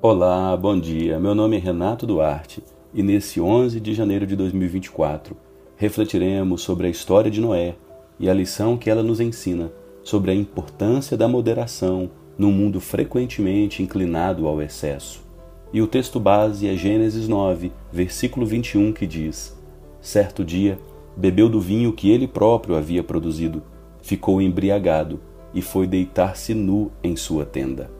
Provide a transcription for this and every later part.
Olá, bom dia. Meu nome é Renato Duarte e nesse 11 de janeiro de 2024 refletiremos sobre a história de Noé e a lição que ela nos ensina sobre a importância da moderação num mundo frequentemente inclinado ao excesso. E o texto base é Gênesis 9, versículo 21, que diz: Certo dia, bebeu do vinho que ele próprio havia produzido, ficou embriagado e foi deitar-se nu em sua tenda.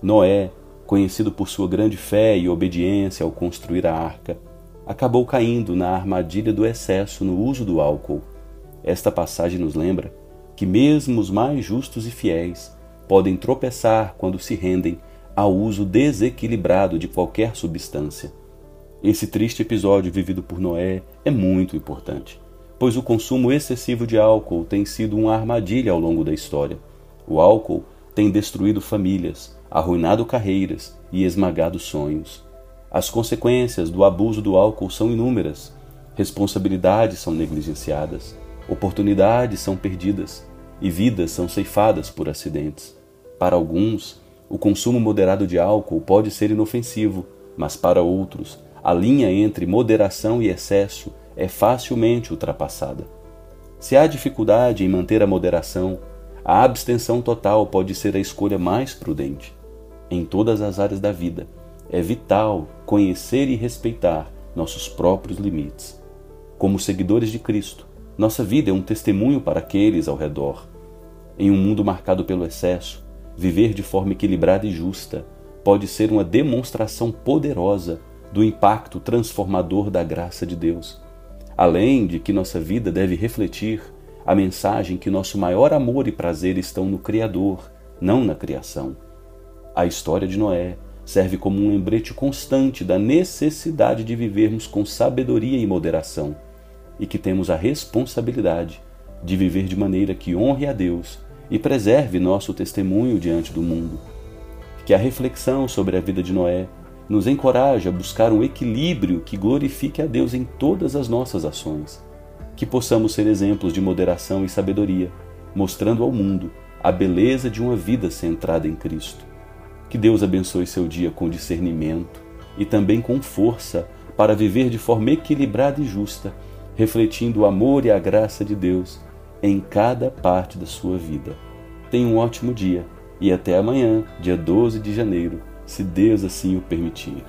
Noé conhecido por sua grande fé e obediência ao construir a arca, acabou caindo na armadilha do excesso no uso do álcool. Esta passagem nos lembra que mesmo os mais justos e fiéis podem tropeçar quando se rendem ao uso desequilibrado de qualquer substância. Esse triste episódio vivido por Noé é muito importante, pois o consumo excessivo de álcool tem sido uma armadilha ao longo da história. O álcool tem destruído famílias, arruinado carreiras e esmagado sonhos. As consequências do abuso do álcool são inúmeras. Responsabilidades são negligenciadas, oportunidades são perdidas e vidas são ceifadas por acidentes. Para alguns, o consumo moderado de álcool pode ser inofensivo, mas para outros, a linha entre moderação e excesso é facilmente ultrapassada. Se há dificuldade em manter a moderação, a abstenção total pode ser a escolha mais prudente em todas as áreas da vida. É vital conhecer e respeitar nossos próprios limites. Como seguidores de Cristo, nossa vida é um testemunho para aqueles ao redor. Em um mundo marcado pelo excesso, viver de forma equilibrada e justa pode ser uma demonstração poderosa do impacto transformador da graça de Deus. Além de que nossa vida deve refletir a mensagem que nosso maior amor e prazer estão no Criador, não na criação. A história de Noé serve como um lembrete constante da necessidade de vivermos com sabedoria e moderação, e que temos a responsabilidade de viver de maneira que honre a Deus e preserve nosso testemunho diante do mundo. Que a reflexão sobre a vida de Noé nos encoraje a buscar um equilíbrio que glorifique a Deus em todas as nossas ações. Que possamos ser exemplos de moderação e sabedoria, mostrando ao mundo a beleza de uma vida centrada em Cristo. Que Deus abençoe seu dia com discernimento e também com força para viver de forma equilibrada e justa, refletindo o amor e a graça de Deus em cada parte da sua vida. Tenha um ótimo dia e até amanhã, dia 12 de janeiro, se Deus assim o permitir.